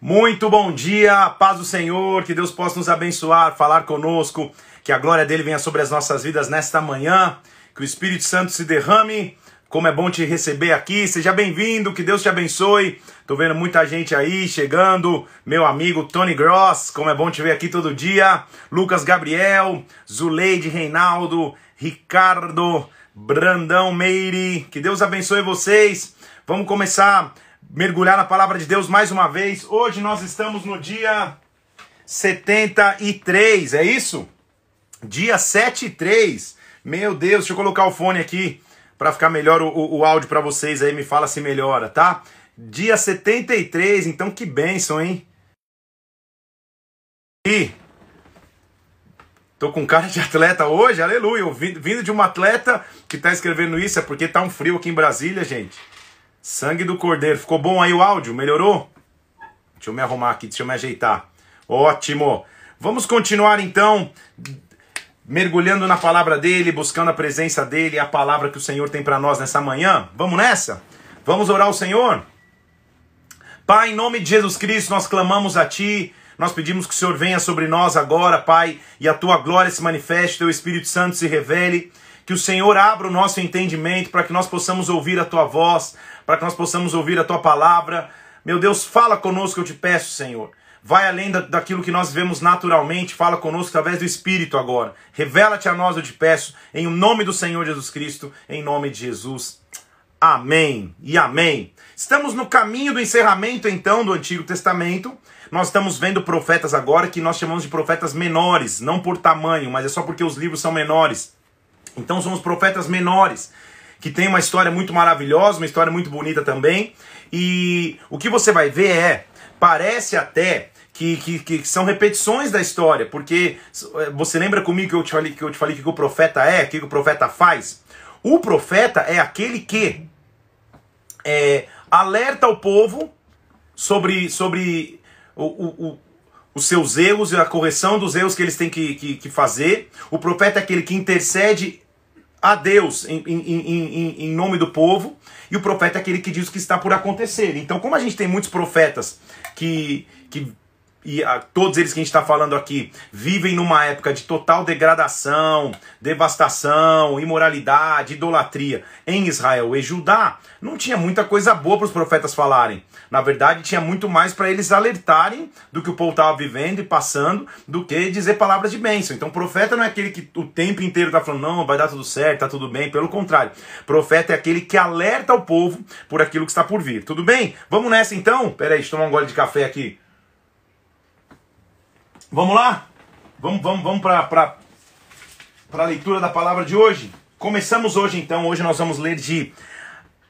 Muito bom dia, paz do Senhor, que Deus possa nos abençoar, falar conosco, que a glória dele venha sobre as nossas vidas nesta manhã, que o Espírito Santo se derrame. Como é bom te receber aqui, seja bem-vindo, que Deus te abençoe. Tô vendo muita gente aí chegando, meu amigo Tony Gross, como é bom te ver aqui todo dia. Lucas Gabriel, Zuleide Reinaldo, Ricardo, Brandão Meire, que Deus abençoe vocês. Vamos começar mergulhar na palavra de Deus mais uma vez. Hoje nós estamos no dia 73, é isso? Dia 73. Meu Deus, deixa eu colocar o fone aqui para ficar melhor o, o, o áudio para vocês aí, me fala se melhora, tá? Dia 73, então que bênção, hein? E tô com cara de atleta hoje, aleluia. Vindo de um atleta que tá escrevendo isso, é porque tá um frio aqui em Brasília, gente. Sangue do Cordeiro. Ficou bom aí o áudio? Melhorou? Deixa eu me arrumar aqui, deixa eu me ajeitar. Ótimo. Vamos continuar então mergulhando na palavra dele, buscando a presença dele, a palavra que o Senhor tem para nós nessa manhã. Vamos nessa? Vamos orar ao Senhor? Pai, em nome de Jesus Cristo, nós clamamos a ti. Nós pedimos que o Senhor venha sobre nós agora, Pai, e a tua glória se manifeste, teu Espírito Santo se revele. Que o Senhor abra o nosso entendimento para que nós possamos ouvir a tua voz, para que nós possamos ouvir a tua palavra. Meu Deus, fala conosco, eu te peço, Senhor. Vai além da, daquilo que nós vemos naturalmente, fala conosco através do Espírito agora. Revela-te a nós, eu te peço, em nome do Senhor Jesus Cristo, em nome de Jesus. Amém e amém. Estamos no caminho do encerramento, então, do Antigo Testamento. Nós estamos vendo profetas agora que nós chamamos de profetas menores, não por tamanho, mas é só porque os livros são menores. Então, somos profetas menores que tem uma história muito maravilhosa, uma história muito bonita também. E o que você vai ver é, parece até que, que, que, são repetições da história, porque eh, você lembra comigo que eu te falei que eu te falei que o profeta é, o que o profeta faz? O profeta é aquele que é, alerta o povo sobre, sobre o, o, o, os seus erros e a correção dos erros que eles têm que, que, que fazer. O profeta é aquele que intercede a Deus em, em, em, em, nome do povo, e o profeta é aquele que diz o que está por acontecer. Então, como a gente tem muitos profetas que, que e a, todos eles que a gente está falando aqui vivem numa época de total degradação, devastação, imoralidade, idolatria em Israel e Judá, não tinha muita coisa boa para os profetas falarem. Na verdade, tinha muito mais para eles alertarem do que o povo estava vivendo e passando, do que dizer palavras de bênção. Então, profeta não é aquele que o tempo inteiro está falando, não, vai dar tudo certo, tá tudo bem. Pelo contrário, profeta é aquele que alerta o povo por aquilo que está por vir. Tudo bem? Vamos nessa então? Peraí, deixa eu tomar um gole de café aqui. Vamos lá? Vamos, vamos, vamos para a leitura da palavra de hoje. Começamos hoje então, hoje nós vamos ler de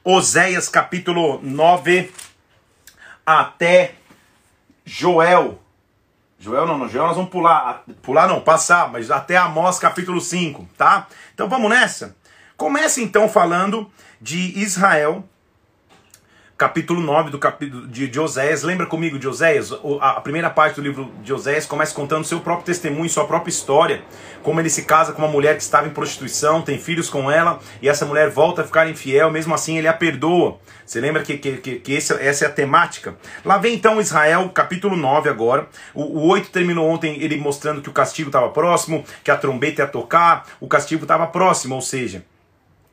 Oséias capítulo 9 até Joel. Joel não, não, Joel nós vamos pular, pular não, passar, mas até Amós capítulo 5, tá? Então vamos nessa. Comece então falando de Israel capítulo 9 do capítulo de, de Oséias. Lembra comigo de Oséias? A primeira parte do livro de Oséias começa contando seu próprio testemunho, sua própria história, como ele se casa com uma mulher que estava em prostituição, tem filhos com ela, e essa mulher volta a ficar infiel, mesmo assim ele a perdoa. Você lembra que, que, que, que esse, essa é a temática? Lá vem então Israel, capítulo 9 agora. O, o 8 terminou ontem ele mostrando que o castigo estava próximo, que a trombeta ia tocar, o castigo estava próximo, ou seja,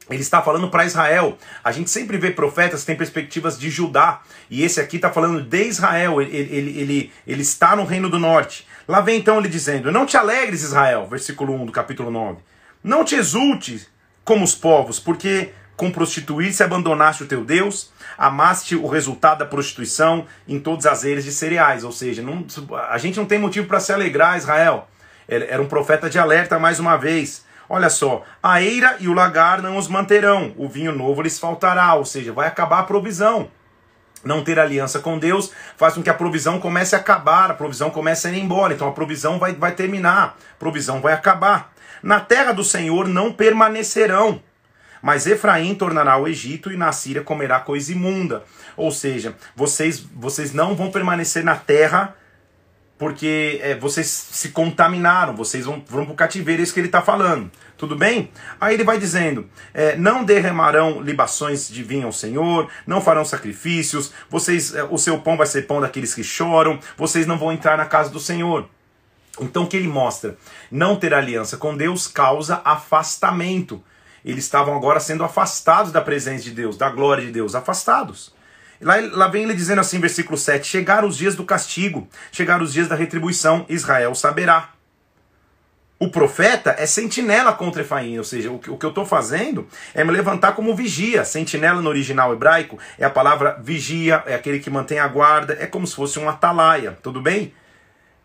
ele está falando para Israel. A gente sempre vê profetas que têm perspectivas de Judá. E esse aqui está falando de Israel. Ele, ele, ele, ele está no reino do norte. Lá vem então ele dizendo: Não te alegres, Israel, versículo 1 do capítulo 9. Não te exultes como os povos, porque com prostituir-se abandonaste o teu Deus, amaste o resultado da prostituição em todas as eiras de cereais. Ou seja, não, a gente não tem motivo para se alegrar, Israel. Era um profeta de alerta mais uma vez. Olha só, a eira e o lagar não os manterão, o vinho novo lhes faltará, ou seja, vai acabar a provisão. Não ter aliança com Deus faz com que a provisão comece a acabar, a provisão comece a ir embora, então a provisão vai, vai terminar, a provisão vai acabar. Na terra do Senhor não permanecerão, mas Efraim tornará o Egito e na Síria comerá coisa imunda. Ou seja, vocês, vocês não vão permanecer na terra porque é, vocês se contaminaram, vocês vão, vão para o cativeiro, é isso que ele está falando. Tudo bem? Aí ele vai dizendo: é, não derramarão libações de vinho ao Senhor, não farão sacrifícios, vocês, é, o seu pão vai ser pão daqueles que choram, vocês não vão entrar na casa do Senhor. Então o que ele mostra? Não ter aliança com Deus causa afastamento. Eles estavam agora sendo afastados da presença de Deus, da glória de Deus, afastados. Lá, lá vem ele dizendo assim, versículo 7: Chegaram os dias do castigo, chegaram os dias da retribuição, Israel saberá. O profeta é sentinela contra Efaim, ou seja, o que, o que eu estou fazendo é me levantar como vigia. Sentinela no original hebraico é a palavra vigia, é aquele que mantém a guarda, é como se fosse um atalaia, tudo bem?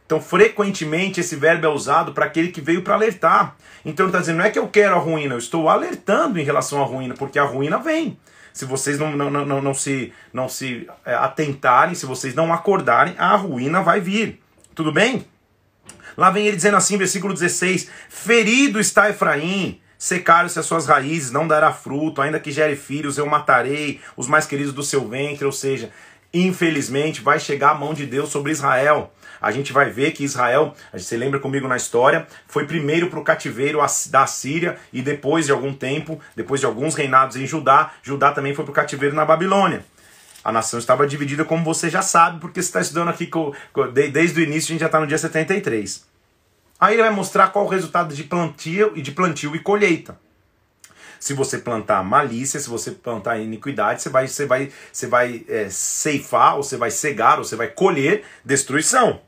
Então, frequentemente, esse verbo é usado para aquele que veio para alertar. Então, ele está dizendo, não é que eu quero a ruína, eu estou alertando em relação à ruína, porque a ruína vem. Se vocês não, não, não, não se, não se é, atentarem, se vocês não acordarem, a ruína vai vir. Tudo bem? Lá vem ele dizendo assim, versículo 16: Ferido está Efraim, secaram-se as suas raízes, não dará fruto, ainda que gere filhos, eu matarei os mais queridos do seu ventre. Ou seja, infelizmente vai chegar a mão de Deus sobre Israel. A gente vai ver que Israel, você lembra comigo na história, foi primeiro para o cativeiro da Síria e depois de algum tempo, depois de alguns reinados em Judá, Judá também foi para o cativeiro na Babilônia. A nação estava dividida, como você já sabe, porque você está estudando aqui desde o início, a gente já está no dia 73. Aí ele vai mostrar qual o resultado de plantio e de plantio e colheita. Se você plantar malícia, se você plantar iniquidade, você vai, você vai, você vai é, ceifar, ou você vai cegar, ou você vai colher destruição.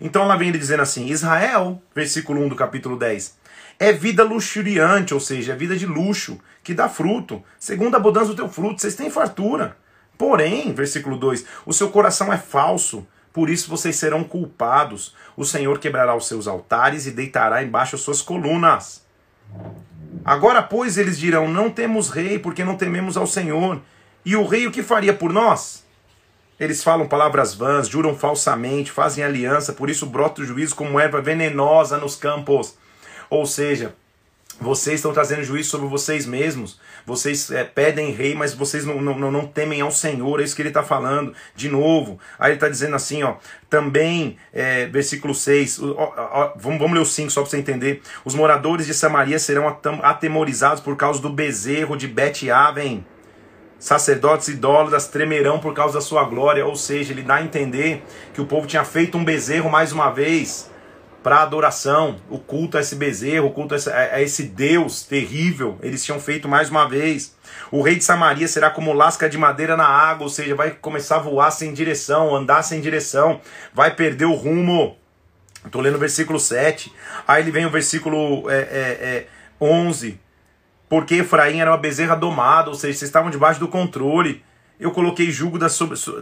Então ela vem dizendo assim: Israel, versículo 1 do capítulo 10, é vida luxuriante, ou seja, é vida de luxo, que dá fruto, segundo a abundância do teu fruto, vocês têm fartura. Porém, versículo 2: o seu coração é falso, por isso vocês serão culpados. O Senhor quebrará os seus altares e deitará embaixo as suas colunas. Agora, pois, eles dirão: Não temos rei, porque não tememos ao Senhor. E o rei o que faria por nós? Eles falam palavras vãs, juram falsamente, fazem aliança, por isso brota o juízo como erva venenosa nos campos. Ou seja, vocês estão trazendo juízo sobre vocês mesmos. Vocês é, pedem rei, mas vocês não, não, não temem ao Senhor. É isso que ele está falando. De novo. Aí ele está dizendo assim, ó. Também, é, versículo 6. Ó, ó, vamos, vamos ler o 5 só para você entender. Os moradores de Samaria serão atemorizados por causa do bezerro de Bet-Aven. Sacerdotes idólatras tremerão por causa da sua glória. Ou seja, ele dá a entender que o povo tinha feito um bezerro mais uma vez para adoração, o culto a esse bezerro, o culto a esse, a esse, Deus terrível, eles tinham feito mais uma vez. O rei de Samaria será como lasca de madeira na água, ou seja, vai começar a voar sem direção, andar sem direção, vai perder o rumo. Estou lendo o versículo 7. Aí ele vem o versículo é, é, é, 11. Porque Efraim era uma bezerra domada, ou seja, vocês estavam debaixo do controle. Eu coloquei jugo da,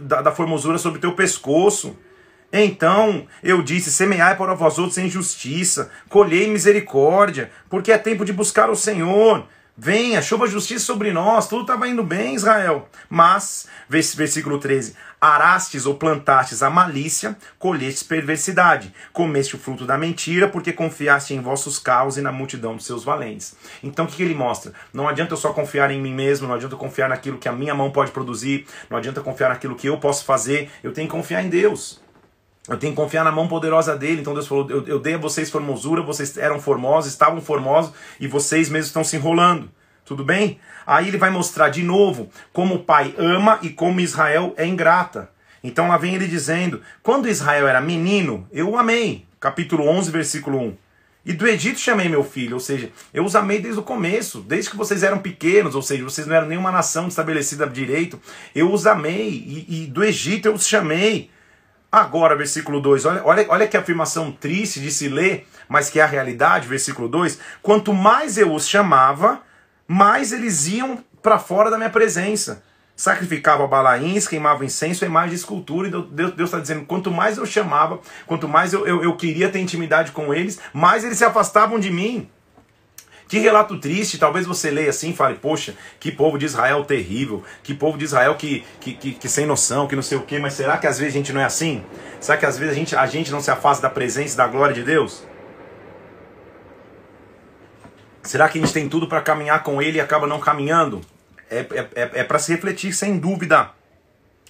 da, da formosura sobre teu pescoço. Então eu disse: semeai para vós outros em justiça, colhei misericórdia, porque é tempo de buscar o Senhor. Venha, chova justiça sobre nós, tudo estava indo bem, Israel. Mas, versículo 13: arastes ou plantastes a malícia, colhestes perversidade, comeste o fruto da mentira, porque confiaste em vossos carros e na multidão dos seus valentes. Então o que, que ele mostra? Não adianta eu só confiar em mim mesmo, não adianta eu confiar naquilo que a minha mão pode produzir, não adianta confiar naquilo que eu posso fazer, eu tenho que confiar em Deus. Eu tenho que confiar na mão poderosa dele. Então Deus falou: eu, eu dei a vocês formosura, vocês eram formosos, estavam formosos e vocês mesmos estão se enrolando. Tudo bem? Aí ele vai mostrar de novo como o pai ama e como Israel é ingrata. Então lá vem ele dizendo: quando Israel era menino, eu o amei. Capítulo 11, versículo 1. E do Egito chamei meu filho, ou seja, eu os amei desde o começo, desde que vocês eram pequenos, ou seja, vocês não eram nenhuma nação estabelecida direito, eu os amei, e, e do Egito eu os chamei. Agora, versículo 2, olha, olha, olha que afirmação triste de se ler, mas que é a realidade, versículo 2: quanto mais eu os chamava, mais eles iam para fora da minha presença. Sacrificava balaíns, queimava incenso, imagem de escultura, e Deus está dizendo: quanto mais eu chamava, quanto mais eu, eu, eu queria ter intimidade com eles, mais eles se afastavam de mim. Que relato triste, talvez você leia assim e fale, poxa, que povo de Israel terrível, que povo de Israel que, que, que, que, sem noção, que não sei o quê, mas será que às vezes a gente não é assim? Será que às vezes a gente, a gente não se afasta da presença e da glória de Deus? Será que a gente tem tudo para caminhar com Ele e acaba não caminhando? É, é, é, é para se refletir, sem dúvida.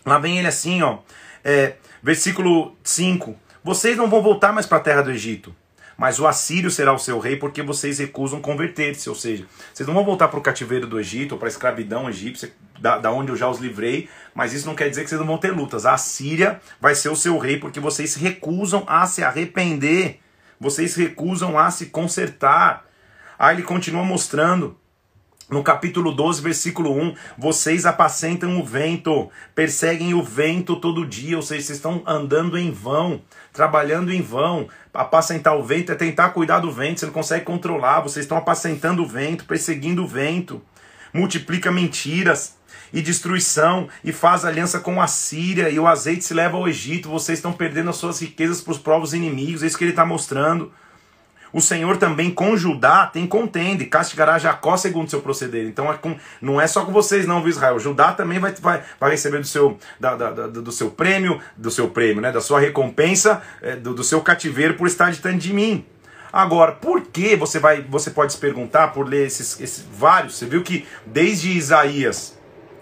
Lá vem ele assim, ó, é, versículo 5. Vocês não vão voltar mais para a terra do Egito. Mas o assírio será o seu rei porque vocês recusam converter-se. Ou seja, vocês não vão voltar para o cativeiro do Egito ou para a escravidão egípcia, da, da onde eu já os livrei. Mas isso não quer dizer que vocês não vão ter lutas. A Síria vai ser o seu rei porque vocês recusam a se arrepender. Vocês recusam a se consertar. Aí ele continua mostrando no capítulo 12, versículo 1, vocês apacentam o vento, perseguem o vento todo dia, ou seja, vocês estão andando em vão, trabalhando em vão. Apacentar o vento é tentar cuidar do vento, você não consegue controlar, vocês estão apacentando o vento, perseguindo o vento. Multiplica mentiras e destruição e faz aliança com a Síria e o azeite se leva ao Egito, vocês estão perdendo as suas riquezas para os povos inimigos, é isso que ele está mostrando. O Senhor também com Judá tem contenda e castigará Jacó segundo seu proceder. Então é não é só com vocês, não, viu, Israel? Judá também vai, vai, vai receber do seu, da, da, da, do seu prêmio, do seu prêmio, né? Da sua recompensa, é, do, do seu cativeiro por estar distante de mim. Agora, por que você vai, você pode se perguntar por ler esses, esses vários? Você viu que desde Isaías,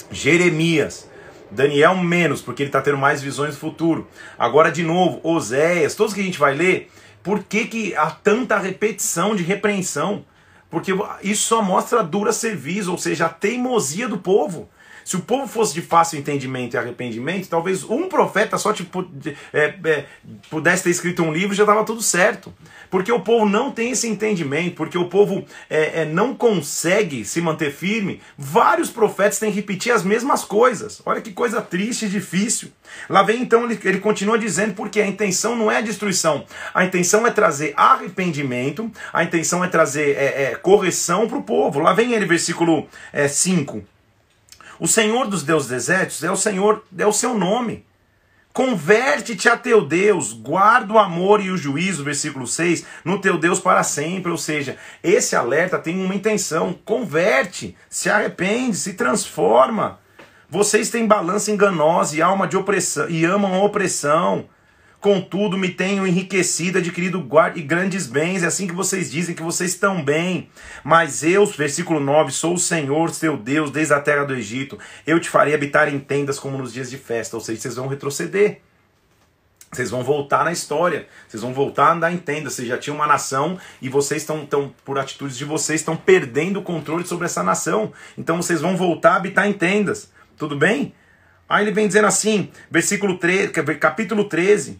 Jeremias, Daniel menos, porque ele está tendo mais visões do futuro. Agora, de novo, Oséias, todos que a gente vai ler, por que, que há tanta repetição de repreensão? Porque isso só mostra a dura serviço, ou seja, a teimosia do povo. Se o povo fosse de fácil entendimento e arrependimento, talvez um profeta só tipo, é, é, pudesse ter escrito um livro e já estava tudo certo. Porque o povo não tem esse entendimento, porque o povo é, é, não consegue se manter firme. Vários profetas têm que repetir as mesmas coisas. Olha que coisa triste e difícil. Lá vem então, ele, ele continua dizendo, porque a intenção não é a destruição, a intenção é trazer arrependimento, a intenção é trazer é, é, correção para o povo. Lá vem ele, versículo 5. O Senhor dos Deus desertos é o Senhor, é o seu nome. Converte-te a teu Deus, guarda o amor e o juízo, versículo 6, no teu Deus para sempre. Ou seja, esse alerta tem uma intenção: converte, se arrepende, se transforma. Vocês têm balança enganosa e alma de opressão e amam a opressão. Contudo, me tenho enriquecido, adquirido e grandes bens. É assim que vocês dizem que vocês estão bem. Mas eu, versículo 9, sou o Senhor, teu Deus, desde a terra do Egito. Eu te farei habitar em tendas como nos dias de festa. Ou seja, vocês vão retroceder. Vocês vão voltar na história, vocês vão voltar a andar em tenda. Vocês já tinham uma nação e vocês estão, estão por atitudes de vocês, estão perdendo o controle sobre essa nação. Então vocês vão voltar a habitar em tendas. Tudo bem? Aí ele vem dizendo assim, versículo 13, capítulo 13.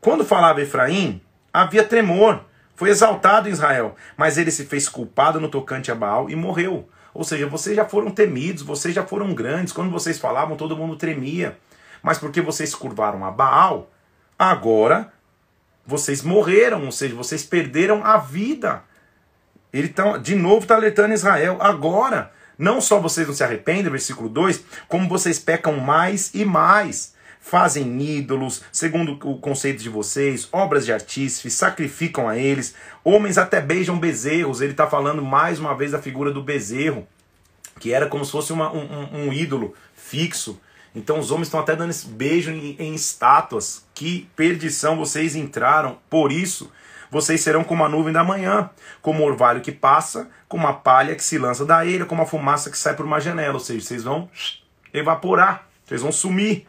Quando falava Efraim, havia tremor. Foi exaltado em Israel, mas ele se fez culpado no tocante a Baal e morreu. Ou seja, vocês já foram temidos, vocês já foram grandes. Quando vocês falavam, todo mundo tremia. Mas porque vocês curvaram a Baal, agora vocês morreram, ou seja, vocês perderam a vida. Ele tá, de novo está alertando Israel. Agora, não só vocês não se arrependem, versículo 2, como vocês pecam mais e mais fazem ídolos, segundo o conceito de vocês, obras de artífice, sacrificam a eles, homens até beijam bezerros. Ele está falando mais uma vez da figura do bezerro, que era como se fosse uma, um, um, ídolo fixo. Então os homens estão até dando esse beijo em, em estátuas. Que perdição vocês entraram. Por isso, vocês serão como a nuvem da manhã, como o orvalho que passa, como a palha que se lança da eira, como a fumaça que sai por uma janela. Ou seja, vocês vão evaporar, vocês vão sumir.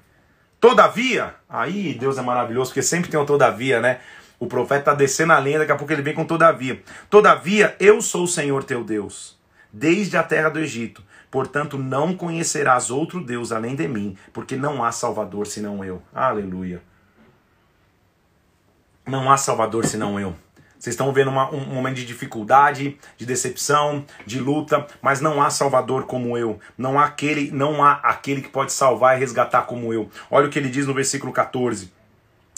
Todavia, aí Deus é maravilhoso, porque sempre tem um todavia, né? O profeta está descendo a lenha, daqui a pouco ele vem com todavia. Todavia, eu sou o Senhor teu Deus, desde a terra do Egito. Portanto, não conhecerás outro Deus além de mim, porque não há Salvador senão eu. Aleluia. Não há Salvador senão eu. Vocês estão vendo uma, um momento de dificuldade, de decepção, de luta, mas não há salvador como eu. Não há aquele, não há aquele que pode salvar e resgatar como eu. Olha o que ele diz no versículo 14.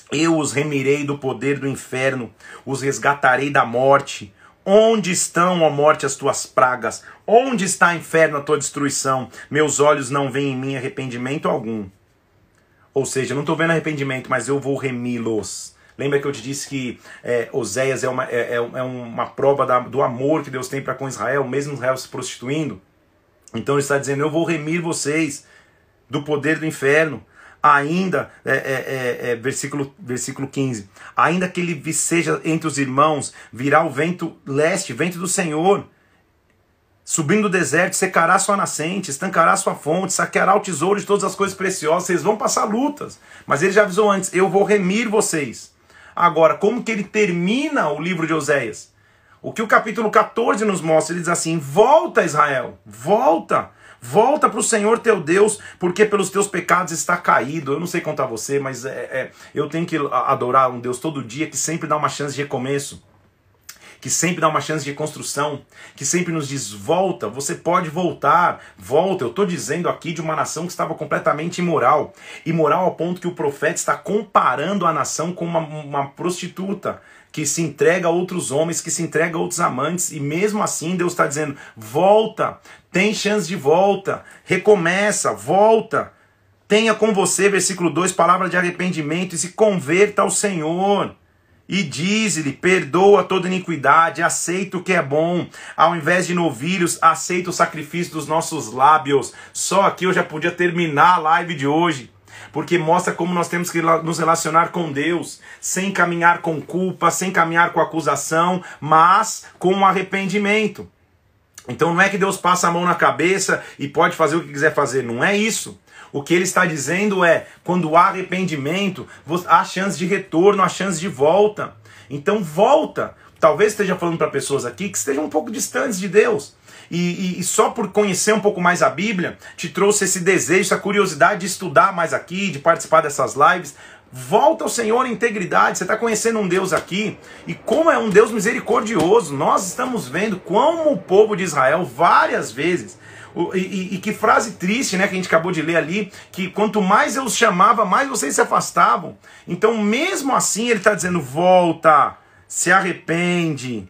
Eu os remirei do poder do inferno, os resgatarei da morte. Onde estão, ó morte, as tuas pragas? Onde está, inferno, a tua destruição? Meus olhos não veem em mim arrependimento algum. Ou seja, não estou vendo arrependimento, mas eu vou remi-los. Lembra que eu te disse que é, Oséias é uma, é, é, é uma prova da, do amor que Deus tem para com Israel, mesmo Israel se prostituindo? Então ele está dizendo: Eu vou remir vocês do poder do inferno. Ainda, é, é, é, é versículo, versículo 15: Ainda que ele seja entre os irmãos, virá o vento leste, vento do Senhor. Subindo o deserto, secará sua nascente, estancará sua fonte, saqueará o tesouro de todas as coisas preciosas. Vocês vão passar lutas. Mas ele já avisou antes: Eu vou remir vocês Agora, como que ele termina o livro de Oséias? O que o capítulo 14 nos mostra, ele diz assim: Volta, Israel, volta. Volta para o Senhor teu Deus, porque pelos teus pecados está caído. Eu não sei contar você, mas é, é, eu tenho que adorar um Deus todo dia que sempre dá uma chance de recomeço que sempre dá uma chance de construção, que sempre nos diz: volta, você pode voltar, volta. Eu estou dizendo aqui de uma nação que estava completamente imoral imoral ao ponto que o profeta está comparando a nação com uma, uma prostituta que se entrega a outros homens, que se entrega a outros amantes, e mesmo assim Deus está dizendo: volta, tem chance de volta, recomeça, volta. Tenha com você, versículo 2, palavra de arrependimento e se converta ao Senhor. E diz-lhe: perdoa toda iniquidade, aceita o que é bom. Ao invés de novilhos, aceita o sacrifício dos nossos lábios. Só aqui eu já podia terminar a live de hoje porque mostra como nós temos que nos relacionar com Deus, sem caminhar com culpa, sem caminhar com acusação, mas com arrependimento. Então não é que Deus passa a mão na cabeça e pode fazer o que quiser fazer, não é isso. O que ele está dizendo é: quando há arrependimento, há chance de retorno, há chance de volta. Então volta. Talvez esteja falando para pessoas aqui que estejam um pouco distantes de Deus. E, e, e, só por conhecer um pouco mais a Bíblia, te trouxe esse desejo, essa curiosidade de estudar mais aqui, de participar dessas lives. Volta ao Senhor em integridade. Você está conhecendo um Deus aqui e como é um Deus misericordioso. Nós estamos vendo como o povo de Israel várias vezes e, e, que frase triste, né, que a gente acabou de ler ali, que quanto mais eu os chamava, mais vocês se afastavam. Então, mesmo assim, ele está dizendo: volta, se arrepende,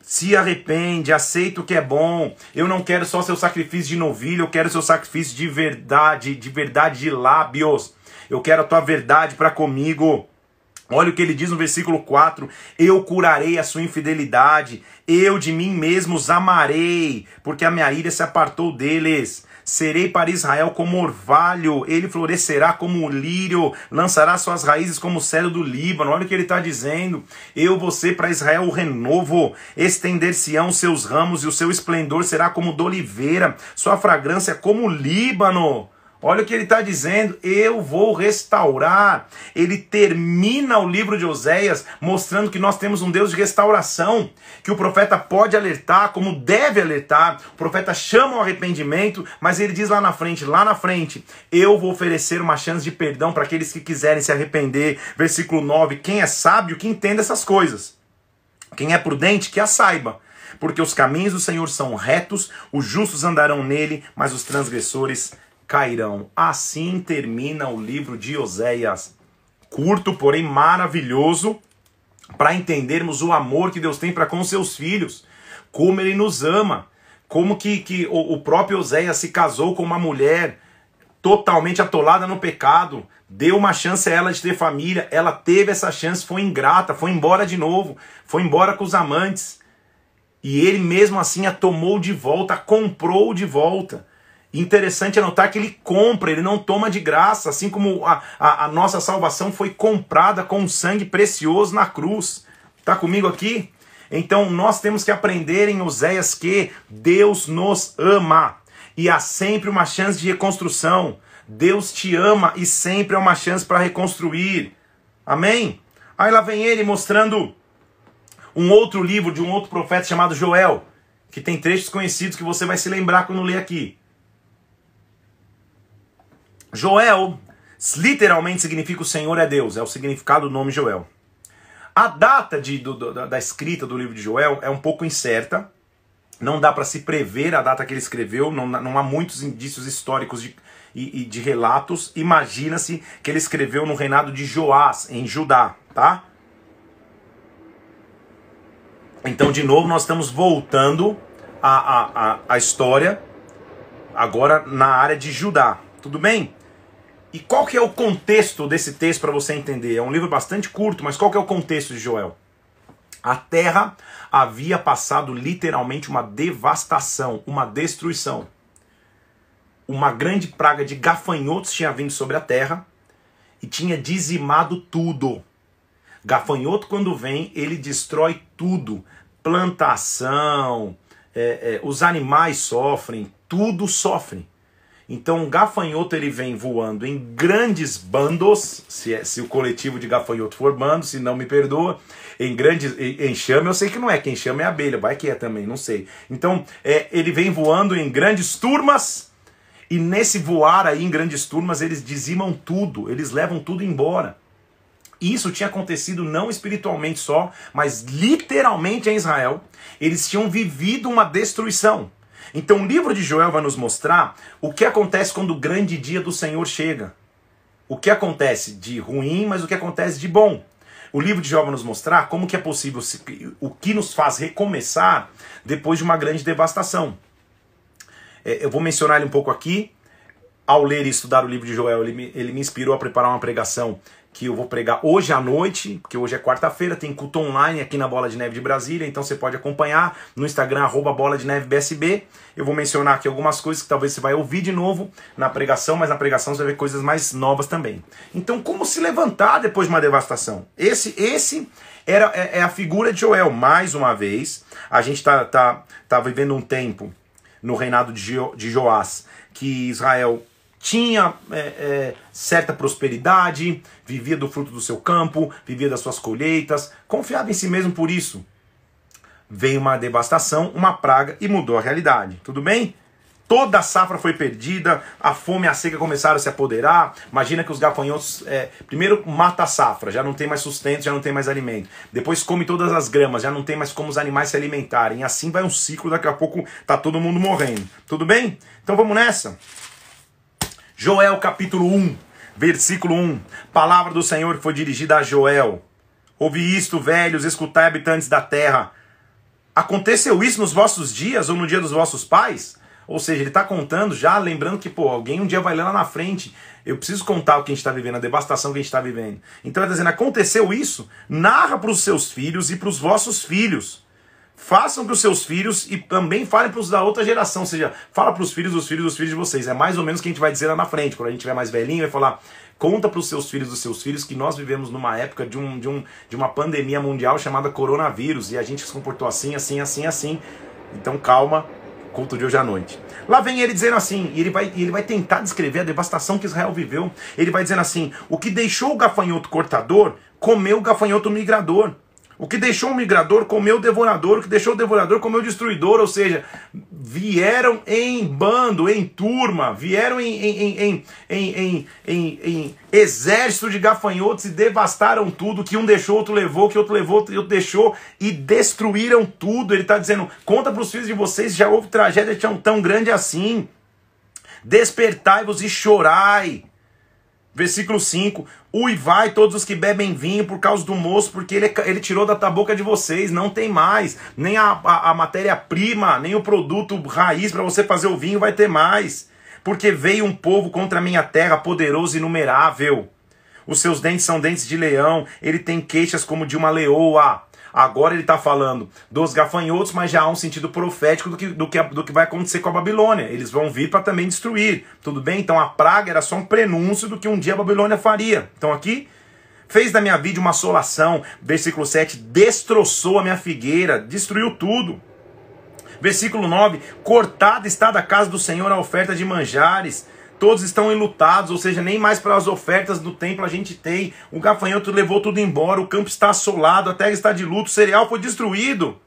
se arrepende, aceita o que é bom. Eu não quero só seu sacrifício de novilho, eu quero seu sacrifício de verdade, de verdade de lábios. Eu quero a tua verdade para comigo. Olha o que ele diz no versículo 4: Eu curarei a sua infidelidade, eu de mim mesmo os amarei, porque a minha ira se apartou deles. Serei para Israel como orvalho, ele florescerá como lírio, lançará suas raízes como o cedro do Líbano. Olha o que ele está dizendo. Eu ser para Israel o renovo, estender-se-ão seus ramos e o seu esplendor será como do oliveira, sua fragrância como o Líbano. Olha o que ele está dizendo, eu vou restaurar. Ele termina o livro de Oséias mostrando que nós temos um Deus de restauração, que o profeta pode alertar, como deve alertar. O profeta chama o arrependimento, mas ele diz lá na frente, lá na frente, eu vou oferecer uma chance de perdão para aqueles que quiserem se arrepender. Versículo 9, quem é sábio que entenda essas coisas. Quem é prudente que a saiba porque os caminhos do Senhor são retos, os justos andarão nele, mas os transgressores cairão. Assim termina o livro de Oséias. Curto, porém maravilhoso, para entendermos o amor que Deus tem para com seus filhos, como ele nos ama, como que, que o, o próprio Oséias se casou com uma mulher totalmente atolada no pecado, deu uma chance a ela de ter família, ela teve essa chance, foi ingrata, foi embora de novo, foi embora com os amantes. E ele mesmo assim a tomou de volta, a comprou de volta. Interessante é notar que ele compra, ele não toma de graça, assim como a, a, a nossa salvação foi comprada com um sangue precioso na cruz. Está comigo aqui? Então nós temos que aprender em Oséias que Deus nos ama e há sempre uma chance de reconstrução. Deus te ama e sempre há uma chance para reconstruir. Amém? Aí lá vem ele mostrando um outro livro de um outro profeta chamado Joel, que tem trechos conhecidos que você vai se lembrar quando ler aqui. Joel literalmente significa o Senhor é Deus, é o significado do nome Joel. A data de, do, do, da escrita do livro de Joel é um pouco incerta, não dá para se prever a data que ele escreveu, não, não há muitos indícios históricos de, e, e de relatos. Imagina-se que ele escreveu no reinado de Joás, em Judá, tá? Então, de novo, nós estamos voltando a, a, a história agora na área de Judá. Tudo bem? E qual que é o contexto desse texto para você entender? É um livro bastante curto, mas qual que é o contexto de Joel? A terra havia passado literalmente uma devastação, uma destruição. Uma grande praga de gafanhotos tinha vindo sobre a terra e tinha dizimado tudo. Gafanhoto, quando vem, ele destrói tudo. Plantação, é, é, os animais sofrem, tudo sofre. Então, o gafanhoto ele vem voando em grandes bandos, se, é, se o coletivo de gafanhoto for bando, se não me perdoa, em grandes enxame, eu sei que não é, quem chama é abelha, vai que é também, não sei. Então, é, ele vem voando em grandes turmas, e nesse voar aí em grandes turmas, eles dizimam tudo, eles levam tudo embora. Isso tinha acontecido não espiritualmente só, mas literalmente em Israel. Eles tinham vivido uma destruição. Então o livro de Joel vai nos mostrar o que acontece quando o grande dia do Senhor chega. O que acontece de ruim, mas o que acontece de bom. O livro de Joel vai nos mostrar como que é possível, o que nos faz recomeçar depois de uma grande devastação. É, eu vou mencionar ele um pouco aqui. Ao ler e estudar o livro de Joel, ele me, ele me inspirou a preparar uma pregação que eu vou pregar hoje à noite, porque hoje é quarta-feira, tem culto online aqui na Bola de Neve de Brasília, então você pode acompanhar no Instagram, arroba Bola de Neve BSB. Eu vou mencionar aqui algumas coisas que talvez você vai ouvir de novo na pregação, mas na pregação você vai ver coisas mais novas também. Então, como se levantar depois de uma devastação? Esse, esse era, é, é a figura de Joel, mais uma vez. A gente está tá, tá vivendo um tempo no reinado de, jo, de Joás que Israel tinha é, é, certa prosperidade, vivia do fruto do seu campo, vivia das suas colheitas, confiava em si mesmo por isso. Veio uma devastação, uma praga e mudou a realidade. Tudo bem? Toda a safra foi perdida, a fome e a seca começaram a se apoderar. Imagina que os gafanhotos, é, primeiro mata a safra, já não tem mais sustento, já não tem mais alimento. Depois come todas as gramas, já não tem mais como os animais se alimentarem. Assim vai um ciclo, daqui a pouco tá todo mundo morrendo. Tudo bem? Então vamos nessa? Joel capítulo 1, versículo 1. Palavra do Senhor foi dirigida a Joel. Ouvi isto, velhos, escutai, habitantes da terra. Aconteceu isso nos vossos dias ou no dia dos vossos pais? Ou seja, ele está contando já, lembrando que, pô, alguém um dia vai ler lá na frente. Eu preciso contar o que a gente está vivendo, a devastação que a gente está vivendo. Então ele está dizendo: aconteceu isso, narra para os seus filhos e para os vossos filhos façam para os seus filhos e também falem para os da outra geração, ou seja, fala para os filhos dos filhos dos filhos de vocês. É mais ou menos o que a gente vai dizer lá na frente, quando a gente tiver mais velhinho, vai falar, conta para os seus filhos dos seus filhos que nós vivemos numa época de, um, de, um, de uma pandemia mundial chamada coronavírus e a gente se comportou assim, assim, assim, assim. Então calma, culto de hoje à noite. Lá vem ele dizendo assim, e ele vai, ele vai tentar descrever a devastação que Israel viveu. Ele vai dizendo assim: o que deixou o gafanhoto cortador comeu o gafanhoto migrador. O que deixou o migrador comeu o devorador, o que deixou o devorador comeu o destruidor, ou seja, vieram em bando, em turma, vieram em, em, em, em, exército de gafanhotos e devastaram tudo, que um deixou, outro levou, que outro levou, outro deixou, e destruíram tudo. Ele está dizendo, conta para os filhos de vocês, já houve tragédia tão, tão grande assim. Despertai-vos e chorai. Versículo 5: Uivai todos os que bebem vinho por causa do moço, porque ele, ele tirou da boca de vocês, não tem mais. Nem a, a, a matéria-prima, nem o produto raiz para você fazer o vinho vai ter mais. Porque veio um povo contra a minha terra, poderoso e inumerável. Os seus dentes são dentes de leão, ele tem queixas como de uma leoa. Agora ele está falando dos gafanhotos, mas já há um sentido profético do que, do, que, do que vai acontecer com a Babilônia. Eles vão vir para também destruir. Tudo bem? Então a praga era só um prenúncio do que um dia a Babilônia faria. Então aqui fez da minha vida uma assolação. Versículo 7, destroçou a minha figueira, destruiu tudo. Versículo 9, cortada está da casa do Senhor a oferta de manjares todos estão enlutados, ou seja, nem mais para as ofertas do templo a gente tem. O gafanhoto levou tudo embora, o campo está assolado, a terra está de luto, o cereal foi destruído.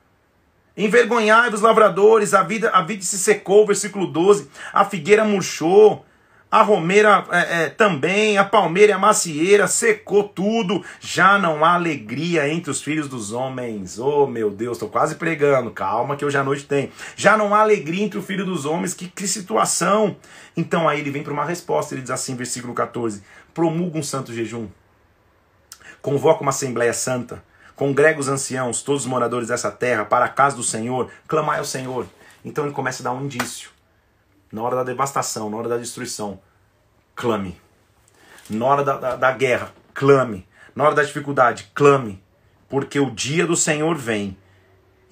Envergonhai-vos, lavradores, a vida, a vida se secou, versículo 12, a figueira murchou, a romeira é, é, também, a palmeira e a macieira, secou tudo, já não há alegria entre os filhos dos homens. Oh meu Deus, estou quase pregando, calma que hoje à noite tem. Já não há alegria entre o filho dos homens, que, que situação. Então aí ele vem para uma resposta, ele diz assim, versículo 14: promulga um santo jejum, convoca uma assembleia santa, congrega os anciãos, todos os moradores dessa terra, para a casa do Senhor, clamai ao Senhor. Então ele começa a dar um indício na hora da devastação, na hora da destruição, clame. Na hora da, da, da guerra, clame. Na hora da dificuldade, clame. Porque o dia do Senhor vem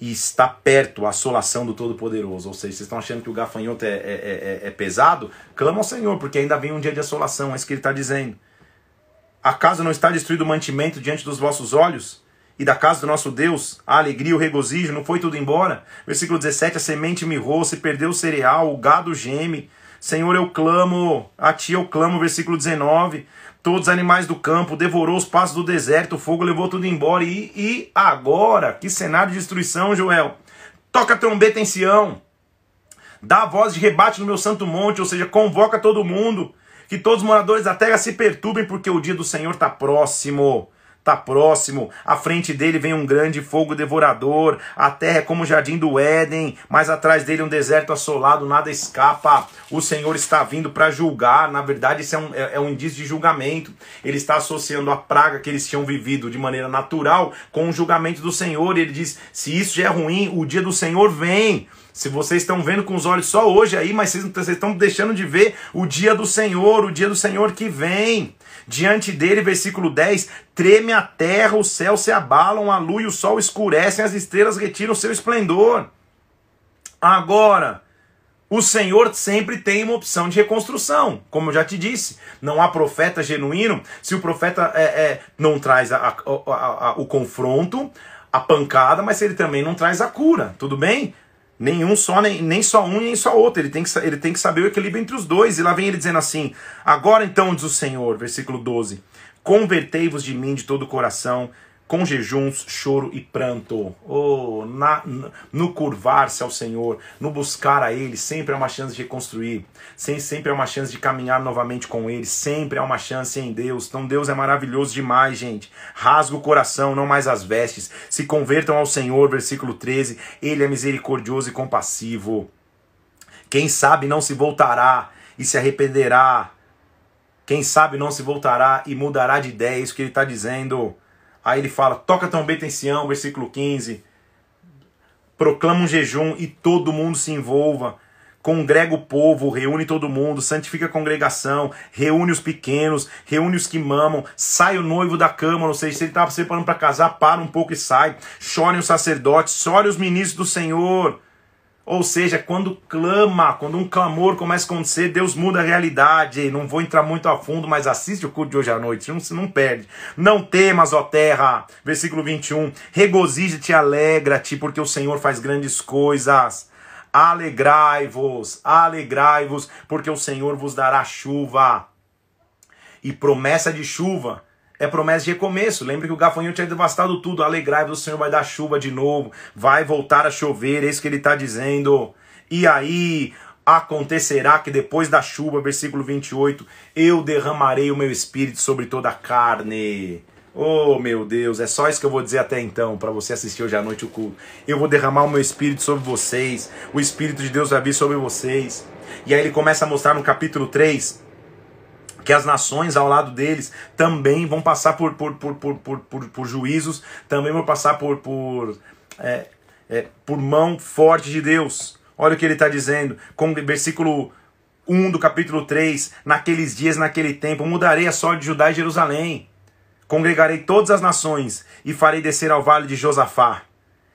e está perto a assolação do Todo-Poderoso. Ou seja, vocês estão achando que o gafanhoto é, é, é, é, pesado? Clama ao Senhor, porque ainda vem um dia de assolação, é isso que ele está dizendo. Acaso não está destruído o mantimento diante dos vossos olhos? E da casa do nosso Deus, a alegria, o regozijo, não foi tudo embora? Versículo 17: a semente mirrou, se perdeu o cereal, o gado geme, Senhor, eu clamo, a ti eu clamo, versículo 19. Todos os animais do campo, devorou os passos do deserto, o fogo levou tudo embora. E, e agora, que cenário de destruição, Joel. Toca a trombeta em Sião, dá a voz de rebate no meu santo monte, ou seja, convoca todo mundo, que todos os moradores da terra se perturbem, porque o dia do Senhor está próximo está próximo, à frente dele vem um grande fogo devorador, a terra é como o jardim do Éden, mas atrás dele um deserto assolado, nada escapa. O Senhor está vindo para julgar, na verdade, isso é um, é, é um indício de julgamento. Ele está associando a praga que eles tinham vivido de maneira natural com o julgamento do Senhor. Ele diz: se isso já é ruim, o dia do Senhor vem. Se vocês estão vendo com os olhos só hoje aí, mas vocês, vocês estão deixando de ver o dia do Senhor, o dia do Senhor que vem. Diante dele, versículo 10: treme a terra, os céus se abalam, a lua e o sol escurecem, as estrelas retiram seu esplendor. Agora, o Senhor sempre tem uma opção de reconstrução, como eu já te disse. Não há profeta genuíno se o profeta é, é não traz a, a, a, o confronto, a pancada, mas ele também não traz a cura, tudo bem? Nenhum só, nem, nem só um, nem só outro. Ele tem, que, ele tem que saber o equilíbrio entre os dois. E lá vem ele dizendo assim: Agora então, diz o Senhor, versículo 12: Convertei-vos de mim de todo o coração, com jejuns, choro e pranto. Oh, na, no curvar-se ao Senhor, no buscar a Ele, sempre há uma chance de reconstruir, sempre há uma chance de caminhar novamente com Ele, sempre há uma chance em Deus. Então Deus é maravilhoso demais, gente. Rasga o coração, não mais as vestes. Se convertam ao Senhor, versículo 13. Ele é misericordioso e compassivo. Quem sabe não se voltará e se arrependerá. Quem sabe não se voltará e mudará de ideia, é isso que ele está dizendo. Aí ele fala: toca trombeta em versículo 15. Proclama um jejum e todo mundo se envolva. Congrega o povo, reúne todo mundo, santifica a congregação, reúne os pequenos, reúne os que mamam, sai o noivo da câmara, ou seja, se ele estava se preparando para casar, para um pouco e sai. Chorem os sacerdotes, chorem os ministros do Senhor. Ou seja, quando clama, quando um clamor começa a acontecer, Deus muda a realidade. Não vou entrar muito a fundo, mas assiste o culto de hoje à noite, não não perde. Não temas, ó terra. Versículo 21. Regozija-te, alegra-te, porque o Senhor faz grandes coisas. Alegrai-vos, alegrai-vos, porque o Senhor vos dará chuva. E promessa de chuva é promessa de recomeço. Lembre que o gafanhoto tinha devastado tudo. Alegrai-vos, o Senhor vai dar chuva de novo. Vai voltar a chover. É isso que ele está dizendo. E aí acontecerá que depois da chuva, versículo 28, eu derramarei o meu espírito sobre toda a carne. Oh, meu Deus, é só isso que eu vou dizer até então, para você assistir hoje à noite o culto. Eu vou derramar o meu espírito sobre vocês, o espírito de Deus vai vir sobre vocês. E aí ele começa a mostrar no capítulo 3 que as nações ao lado deles também vão passar por, por, por, por, por, por, por juízos, também vão passar por, por, é, é, por mão forte de Deus. Olha o que ele está dizendo, com versículo 1 do capítulo 3: Naqueles dias, naquele tempo, mudarei a sorte de Judá e Jerusalém, congregarei todas as nações e farei descer ao vale de Josafá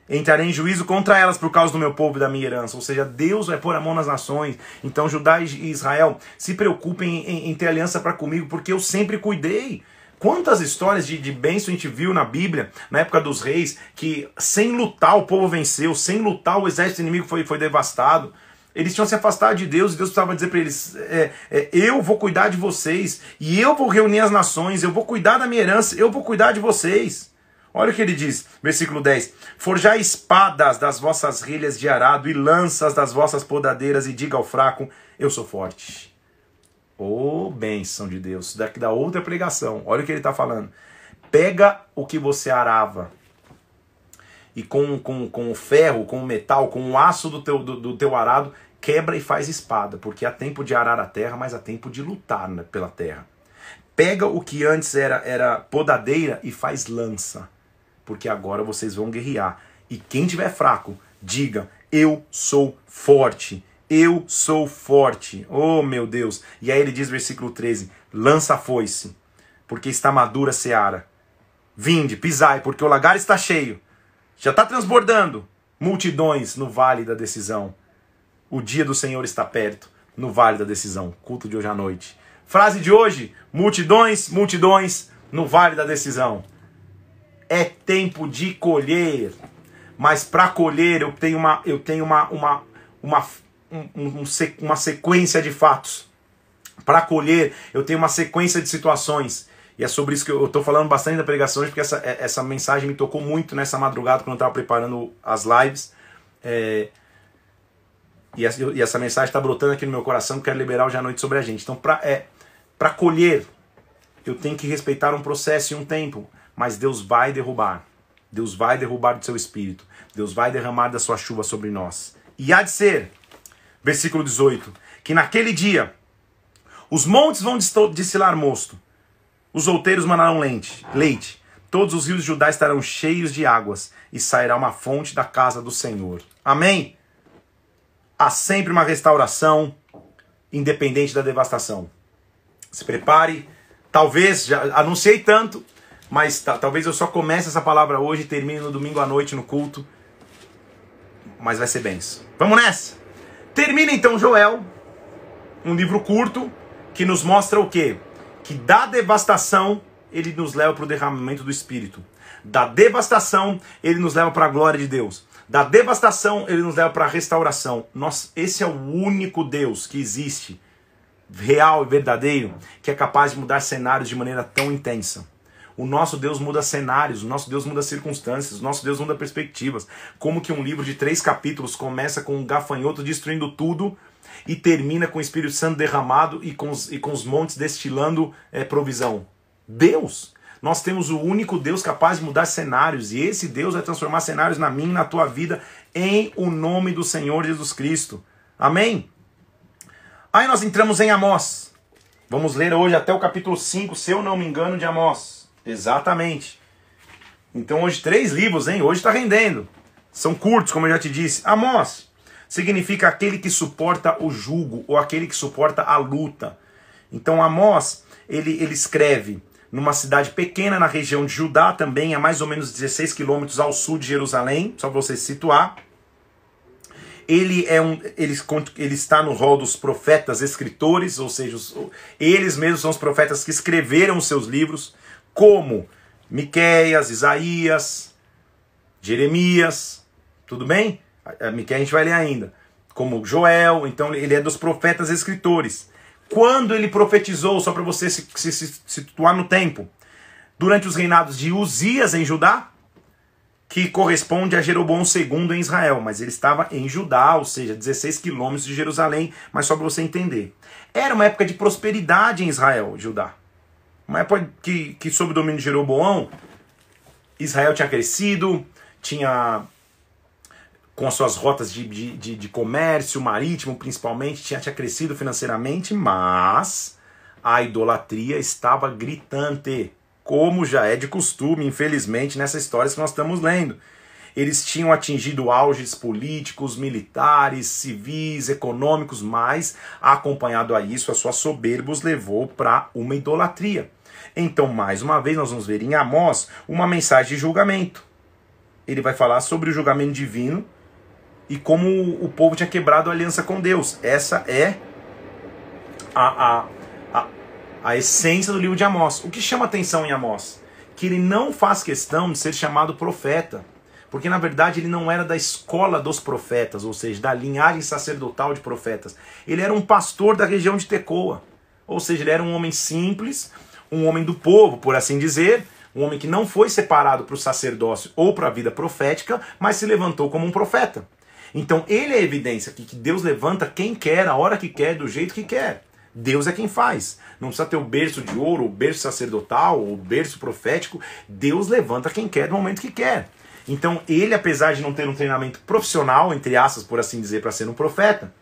entrarei em juízo contra elas por causa do meu povo e da minha herança. Ou seja, Deus vai pôr a mão nas nações. Então, Judá e Israel, se preocupem em, em ter aliança para comigo, porque eu sempre cuidei. Quantas histórias de, de bênção a gente viu na Bíblia, na época dos reis, que sem lutar o povo venceu, sem lutar o exército inimigo foi, foi devastado. Eles tinham se afastado de Deus e Deus precisava dizer para eles: é, é, Eu vou cuidar de vocês, e eu vou reunir as nações, eu vou cuidar da minha herança, eu vou cuidar de vocês. Olha o que ele diz, versículo 10: Forjai espadas das vossas rilhas de arado e lanças das vossas podadeiras, e diga ao fraco: Eu sou forte. Ô oh, bênção de Deus, daqui da outra pregação, olha o que ele está falando. Pega o que você arava, e com, com, com o ferro, com o metal, com o aço do teu, do, do teu arado, quebra e faz espada, porque há tempo de arar a terra, mas há tempo de lutar pela terra. Pega o que antes era, era podadeira e faz lança porque agora vocês vão guerrear. E quem tiver fraco, diga: Eu sou forte. Eu sou forte. Oh, meu Deus. E aí ele diz, versículo 13: Lança a foice, porque está madura a seara. Vinde, pisai, porque o lagar está cheio. Já está transbordando. Multidões no vale da decisão. O dia do Senhor está perto, no vale da decisão. Culto de hoje à noite. Frase de hoje: multidões, multidões no vale da decisão é tempo de colher. Mas para colher eu tenho uma eu tenho uma, uma, uma um, um, uma sequência de fatos. Para colher, eu tenho uma sequência de situações. E é sobre isso que eu estou falando bastante da pregação hoje, porque essa, é, essa mensagem me tocou muito nessa madrugada quando eu estava preparando as lives. É, e, essa, e, essa, mensagem está brotando aqui no meu coração, quero liberar hoje à noite sobre a gente. Então, para é, colher, eu tenho que respeitar um processo e um tempo, mas Deus vai derrubar. Deus vai derrubar do seu espírito. Deus vai derramar da sua chuva sobre nós. E há de ser, versículo 18, que naquele dia os montes vão destilar mosto os outeiros manarão leite, leite. Todos os rios de Judá estarão cheios de águas, e sairá uma fonte da casa do Senhor. Amém? Há sempre uma restauração, independente da devastação. Se prepare. Talvez, já anunciei tanto, mas talvez eu só comece essa palavra hoje e termine no domingo à noite no culto. Mas vai ser benção. Vamos nessa? Termina então Joel, um livro curto que nos mostra o quê? que da devastação ele nos leva para o derramamento do Espírito. Da devastação ele nos leva para a glória de Deus. Da devastação ele nos leva para a restauração. Nós, esse é o único Deus que existe, real e verdadeiro, que é capaz de mudar cenários de maneira tão intensa. O nosso Deus muda cenários, o nosso Deus muda circunstâncias, o nosso Deus muda perspectivas. Como que um livro de três capítulos começa com um gafanhoto destruindo tudo e termina com o Espírito Santo derramado e com os, e com os montes destilando é, provisão. Deus! Nós temos o único Deus capaz de mudar cenários, e esse Deus vai transformar cenários na minha e na tua vida, em o nome do Senhor Jesus Cristo. Amém? Aí nós entramos em Amós. Vamos ler hoje até o capítulo 5, se eu não me engano, de Amós. Exatamente. Então hoje três livros, hein? Hoje está rendendo. São curtos, como eu já te disse. Amós significa aquele que suporta o jugo ou aquele que suporta a luta. Então Amós, ele, ele escreve numa cidade pequena na região de Judá, também a mais ou menos 16 quilômetros ao sul de Jerusalém, só para você se situar. Ele, é um, ele, ele está no rol dos profetas escritores, ou seja, os, eles mesmos são os profetas que escreveram os seus livros, como Miqueias, Isaías, Jeremias, tudo bem? que a gente vai ler ainda, como Joel, então ele é dos profetas escritores. Quando ele profetizou, só para você se, se, se situar no tempo, durante os reinados de Uzias em Judá, que corresponde a Jeroboão II em Israel, mas ele estava em Judá, ou seja, 16 quilômetros de Jerusalém, mas só para você entender. Era uma época de prosperidade em Israel, Judá. Uma época que, que sob o domínio de Jeroboão, Israel tinha crescido, tinha com as suas rotas de, de, de, de comércio marítimo, principalmente, tinha, tinha crescido financeiramente, mas a idolatria estava gritante, como já é de costume, infelizmente, nessas histórias que nós estamos lendo. Eles tinham atingido auges políticos, militares, civis, econômicos, mas, acompanhado a isso, a sua soberba os levou para uma idolatria. Então, mais uma vez, nós vamos ver em Amós uma mensagem de julgamento. Ele vai falar sobre o julgamento divino e como o povo tinha quebrado a aliança com Deus. Essa é a, a, a, a essência do livro de Amós. O que chama atenção em Amós? Que ele não faz questão de ser chamado profeta. Porque na verdade ele não era da escola dos profetas, ou seja, da linhagem sacerdotal de profetas. Ele era um pastor da região de Tecoa. Ou seja, ele era um homem simples, um homem do povo, por assim dizer, um homem que não foi separado para o sacerdócio ou para a vida profética, mas se levantou como um profeta. Então ele é evidência que, que Deus levanta quem quer, a hora que quer, do jeito que quer. Deus é quem faz. Não precisa ter o berço de ouro, o berço sacerdotal, o berço profético. Deus levanta quem quer no momento que quer. Então ele, apesar de não ter um treinamento profissional, entre aspas, por assim dizer, para ser um profeta,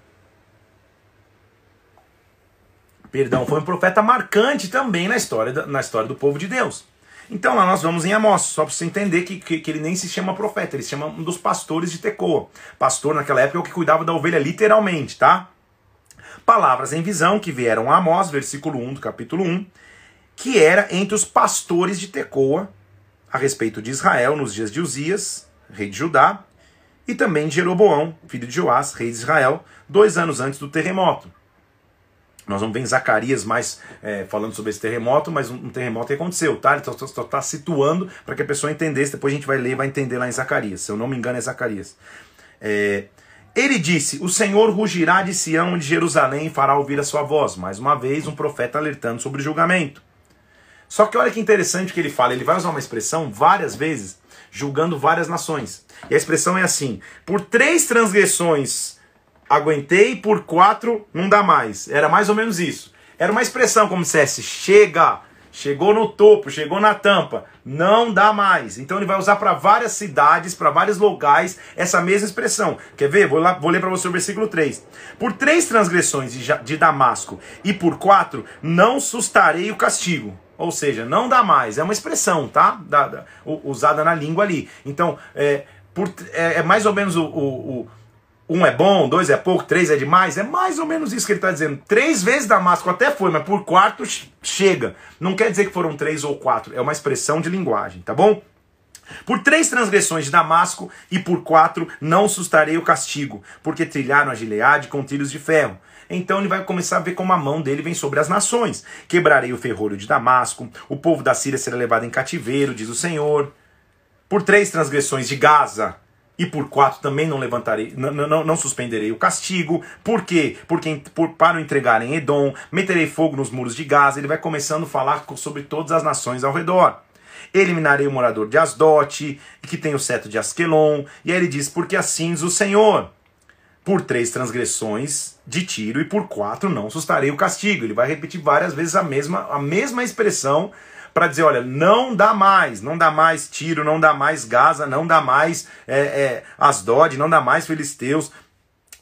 perdão, foi um profeta marcante também na história, na história do povo de Deus. Então lá nós vamos em Amós, só para você entender que, que, que, ele nem se chama profeta, ele se chama um dos pastores de Tecoa. Pastor naquela época é o que cuidava da ovelha literalmente, tá? Palavras em visão que vieram a Amós, versículo 1 do capítulo 1, que era entre os pastores de Tecoa a respeito de Israel nos dias de Uzias, rei de Judá, e também de Jeroboão, filho de Joás, rei de Israel, dois anos antes do terremoto. Nós vamos ver em Zacarias mais é, falando sobre esse terremoto, mas um, terremoto que aconteceu, tá? Ele só está situando para que a pessoa entendesse. Depois a gente vai ler e vai entender lá em Zacarias. Se eu não me engano, é Zacarias. É, Ele disse: O Senhor rugirá de Sião e de Jerusalém e fará ouvir a sua voz. Mais uma vez, um profeta alertando sobre o julgamento. Só que olha que interessante que ele fala. Ele vai usar uma expressão várias vezes, julgando várias nações. E a expressão é assim: Por três transgressões aguentei, por quatro não dá mais. Era mais ou menos isso. Era uma expressão como se dissesse: Chega, chegou no topo, chegou na tampa, não dá mais. Então ele vai usar para várias cidades, para vários locais, essa mesma expressão. Quer ver? Vou, lá, vou ler para você o versículo 3. Por três transgressões de, Damasco e por quatro, não sustarei o castigo. Ou seja, não dá mais. É uma expressão, tá? Da, da, usada na língua ali. Então, é, por, é, é mais ou menos o, o, o um é bom, dois é pouco, três é demais. É mais ou menos isso que ele está dizendo. Três vezes Damasco até foi, mas por quarto chega. Não quer dizer que foram três ou quatro. É uma expressão de linguagem, tá bom? Por três transgressões de Damasco e por quatro não sustarei o castigo, porque trilharam a Gileade com trilhos de ferro. Então ele vai começar a ver como a mão dele vem sobre as nações. Quebrarei o ferrolho de Damasco, o povo da Síria será levado em cativeiro, diz o Senhor. Por três transgressões de Gaza, e por quatro também não levantarei, não, não, não suspenderei o castigo. Por quê? Porque por, para o entregarem Edom, meterei fogo nos muros de Gaza. Ele vai começando a falar sobre todas as nações ao redor. Eliminarei o morador de Asdote, que tem o seto de Asquelon. E aí ele diz: Porque assim diz o Senhor. Por três transgressões de tiro e por quatro não sustarei o castigo. Ele vai repetir várias vezes a mesma, a mesma expressão para dizer, olha, não dá mais, não dá mais Tiro, não dá mais Gaza, não dá mais é, é, Asdod, não dá mais Filisteus.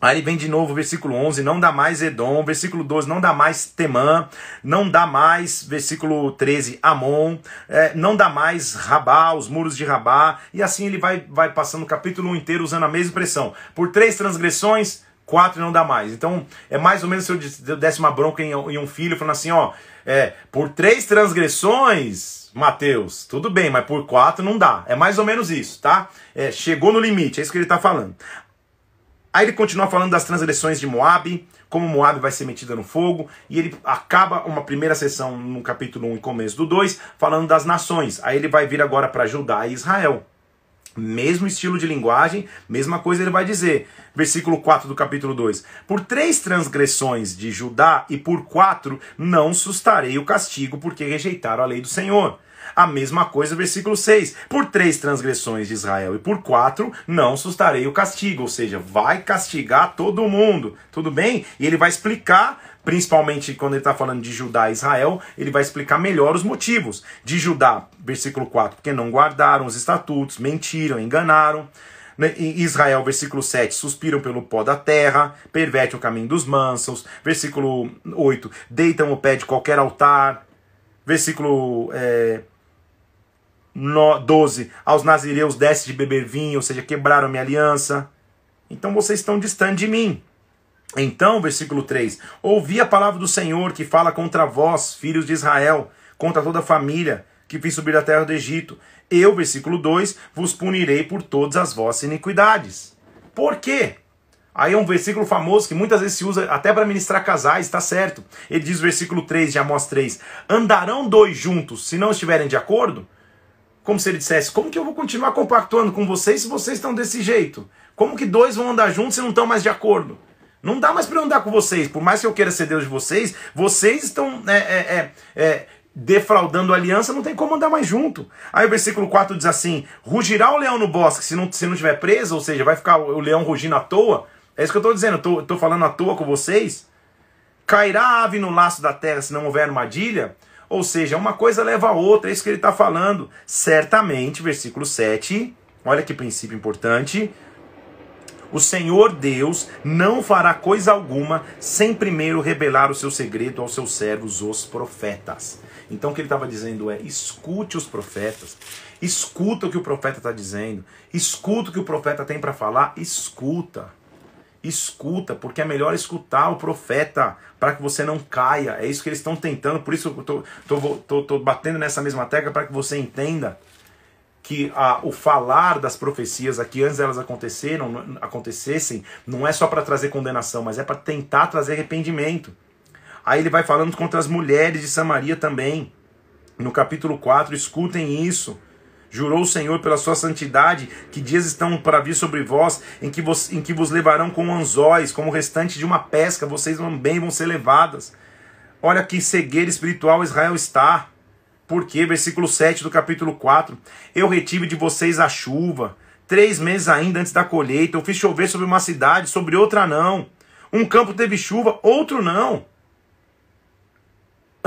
Aí vem de novo, versículo 11, não dá mais Edom, versículo 12, não dá mais Temã, não dá mais, versículo 13, Amon, é, não dá mais Rabá, os muros de Rabá, e assim ele vai, vai passando o capítulo inteiro usando a mesma expressão. Por três transgressões, quatro não dá mais. Então, é mais ou menos se eu desse uma bronca em, em um filho, falando assim, ó, é, por três transgressões, Mateus, tudo bem, mas por quatro não dá. É mais ou menos isso, tá? É, chegou no limite, é isso que ele está falando. Aí ele continua falando das transgressões de Moab, como Moab vai ser metida no fogo, e ele acaba uma primeira sessão no capítulo 1 e começo do 2, falando das nações. Aí ele vai vir agora para Judá e Israel. Mesmo estilo de linguagem, mesma coisa ele vai dizer. Versículo 4 do capítulo 2: Por três transgressões de Judá e por quatro não sustarei o castigo, porque rejeitaram a lei do Senhor. A mesma coisa, versículo 6. Por três transgressões de Israel e por quatro, não sustarei o castigo. Ou seja, vai castigar todo mundo. Tudo bem? E ele vai explicar principalmente quando ele está falando de Judá e Israel, ele vai explicar melhor os motivos. De Judá, versículo 4, porque não guardaram os estatutos, mentiram, enganaram. Né, Israel, versículo 7, suspiram pelo pó da terra, pervertem o caminho dos mansos. Versículo 8, deitam o pé de qualquer altar. Versículo é, 12, aos nazireus desce de beber vinho, ou seja, quebraram minha aliança. Então vocês estão distantes de mim. Então, versículo 3: Ouvi a palavra do Senhor que fala contra vós, filhos de Israel, contra toda a família que fiz subir da terra do Egito. Eu, versículo 2, vos punirei por todas as vossas iniquidades. Por quê? Aí é um versículo famoso que muitas vezes se usa até para ministrar casais, está certo. Ele diz, versículo 3 de Amós 3: Andarão dois juntos se não estiverem de acordo? Como se ele dissesse: Como que eu vou continuar compactuando com vocês se vocês estão desse jeito? Como que dois vão andar juntos se não estão mais de acordo? Não dá mais para andar com vocês. Por mais que eu queira ser Deus de vocês, vocês estão é, é, é, é, defraudando a aliança, não tem como andar mais junto. Aí o versículo 4 diz assim: Rugirá o leão no bosque se não, se não tiver preso, ou seja, vai ficar o leão rugindo à toa. É isso que eu estou dizendo, eu estou falando à toa com vocês. Cairá a ave no laço da terra se não houver armadilha. Ou seja, uma coisa leva a outra, é isso que ele está falando. Certamente, versículo 7, olha que princípio importante. O Senhor Deus não fará coisa alguma sem primeiro revelar o seu segredo aos seus servos, os profetas. Então o que ele estava dizendo é: escute os profetas, escuta o que o profeta está dizendo, escuta o que o profeta tem para falar, escuta. Escuta, porque é melhor escutar o profeta para que você não caia. É isso que eles estão tentando, por isso eu estou batendo nessa mesma tecla para que você entenda que a, o falar das profecias aqui antes delas aconteceram, acontecessem, não é só para trazer condenação, mas é para tentar trazer arrependimento. Aí ele vai falando contra as mulheres de Samaria também. No capítulo 4, escutem isso. Jurou o Senhor pela sua santidade, que dias estão para vir sobre vós, em que vos, em que vos levarão como anzóis, como o restante de uma pesca, vocês também vão ser levadas. Olha que cegueira espiritual Israel está. Por quê? Versículo 7 do capítulo 4. Eu retive de vocês a chuva, três meses ainda antes da colheita. Eu fiz chover sobre uma cidade, sobre outra não. Um campo teve chuva, outro não.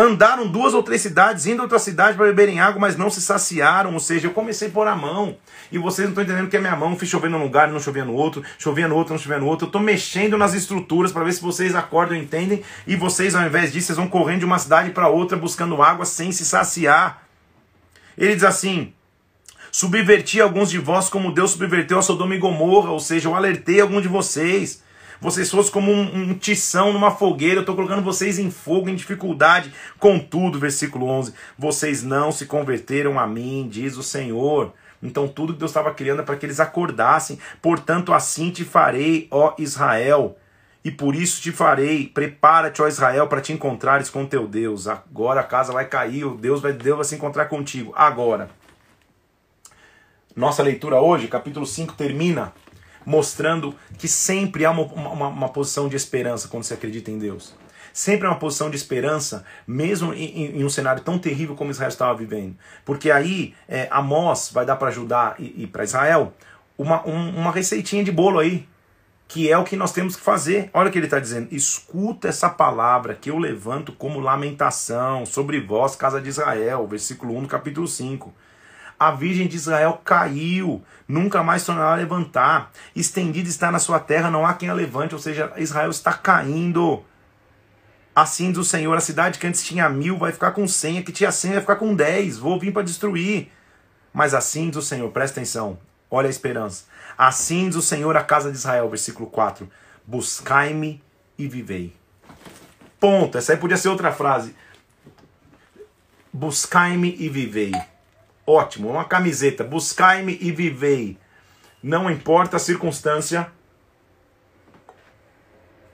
Andaram duas ou três cidades, indo a outra cidade para beberem água, mas não se saciaram. Ou seja, eu comecei a pôr a mão. E vocês não estão entendendo que é minha mão. Fiz chover num lugar, não chovia no outro. Chovia no outro, não chovia no outro. Eu estou mexendo nas estruturas para ver se vocês acordam e entendem. E vocês, ao invés disso, vocês vão correndo de uma cidade para outra buscando água sem se saciar. Ele diz assim: Subverti alguns de vós como Deus subverteu a Sodoma e Gomorra. Ou seja, eu alertei alguns de vocês vocês fossem como um, um tição numa fogueira, eu estou colocando vocês em fogo, em dificuldade. Contudo, versículo 11: vocês não se converteram a mim, diz o Senhor. Então, tudo que Deus estava criando é para que eles acordassem. Portanto, assim te farei, ó Israel. E por isso te farei, prepara-te, ó Israel, para te encontrares com teu Deus. Agora a casa vai cair, o Deus vai, Deus vai se encontrar contigo. Agora. Nossa leitura hoje, capítulo 5, termina mostrando que sempre há uma, uma, uma posição de esperança quando se acredita em Deus. Sempre é uma posição de esperança, mesmo em, em, um cenário tão terrível como Israel estava vivendo. Porque aí é, Amós vai dar para Judá e, e para Israel uma, um, uma receitinha de bolo aí, que é o que nós temos que fazer. Olha o que ele está dizendo: escuta essa palavra que eu levanto como lamentação sobre vós, casa de Israel. Versículo 1 do capítulo 5. A Virgem de Israel caiu, nunca mais tornará a levantar. Estendida está na sua terra, não há quem a levante. Ou seja, Israel está caindo. Assim diz o Senhor: a cidade que antes tinha mil vai ficar com cem, a que tinha cem vai ficar com dez. Vou vir para destruir. Mas assim diz o Senhor, presta atenção, olha a esperança. Assim diz o Senhor a casa de Israel, versículo 4: Buscai-me e vivei. Ponto. Essa aí podia ser outra frase. Buscai-me e vivei. Ótimo, uma camiseta. Buscai-me e vivei. Não importa a circunstância,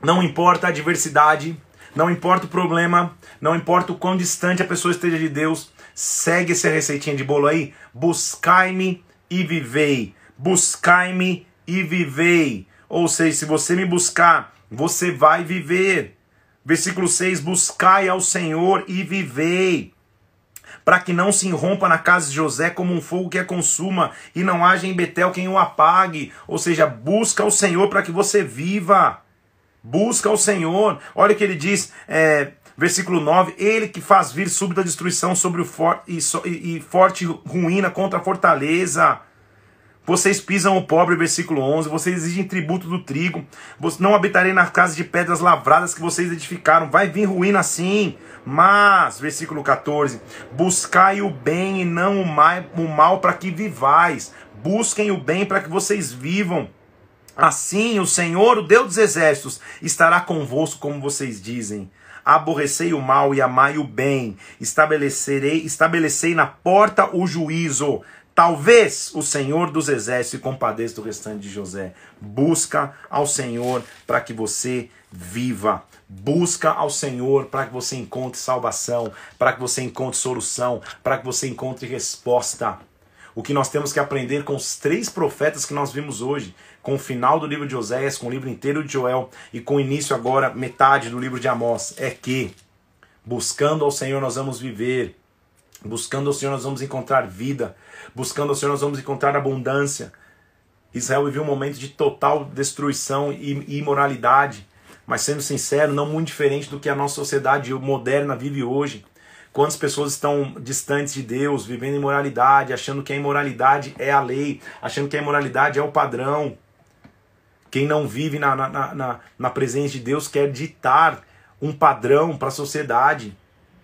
não importa a adversidade, não importa o problema, não importa o quão distante a pessoa esteja de Deus, segue essa receitinha de bolo aí. Buscai-me e vivei. Buscai-me e vivei. Ou seja, se você me buscar, você vai viver. Versículo 6: Buscai ao Senhor e vivei para que não se irrompa na casa de José como um fogo que a consuma, e não haja em Betel quem o apague. Ou seja, busca o Senhor para que você viva. Busca o Senhor. Olha o que ele diz, é, versículo 9: Ele que faz vir súbita destruição sobre o forte e, e, e forte ruína contra a fortaleza. Vocês pisam o pobre, versículo 11. Vocês exigem tributo do trigo. Não habitarei nas casas de pedras lavradas que vocês edificaram. Vai vir ruína assim. Mas, versículo 14: Buscai o bem e não o mal, o mal para que vivais. Busquem o bem para que vocês vivam. Assim, o Senhor, o Deus dos exércitos, estará convosco, como vocês dizem. Aborrecei o mal e amai o bem. Estabelecerei, estabelecei na porta o juízo. Talvez o Senhor dos exércitos compadeça do restante de José. Busca ao Senhor para que você viva. Busca ao Senhor para que você encontre salvação, para que você encontre solução, para que você encontre resposta. O que nós temos que aprender com os três profetas que nós vimos hoje, com o final do livro de Oséias, com o livro inteiro de Joel e com o início agora, metade do livro de Amós, é que buscando ao Senhor nós vamos viver, buscando ao Senhor nós vamos encontrar vida, buscando ao Senhor nós vamos encontrar abundância. Israel viveu um momento de total destruição e imoralidade mas sendo sincero, não muito diferente do que a nossa sociedade moderna vive hoje. Quantas pessoas estão distantes de Deus, vivendo imoralidade, achando que a imoralidade é a lei, achando que a imoralidade é o padrão. Quem não vive na, na, na, na presença de Deus quer ditar um padrão para a sociedade.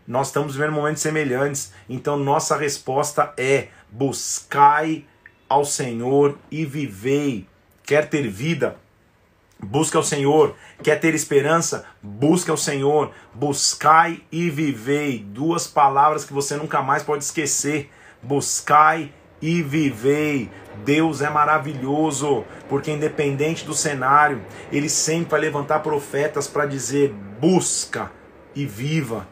Nós estamos vivendo momentos semelhantes. Então, nossa resposta é: buscai ao Senhor e vivei. Quer ter vida? Busca o Senhor. Quer ter esperança? Busca o Senhor. Buscai e vivei. Duas palavras que você nunca mais pode esquecer. Buscai e vivei. Deus é maravilhoso, porque independente do cenário, ele sempre vai levantar profetas para dizer: busca e viva.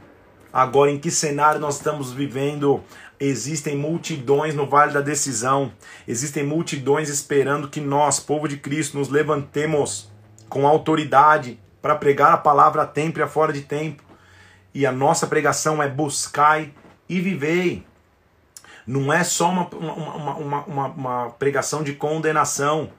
Agora, em que cenário nós estamos vivendo? Existem multidões no vale da decisão, existem multidões esperando que nós, povo de Cristo, nos levantemos com autoridade para pregar a palavra a tempo e a fora de tempo. E a nossa pregação é buscai e vivei. Não é só uma, uma, uma, uma, uma pregação de condenação,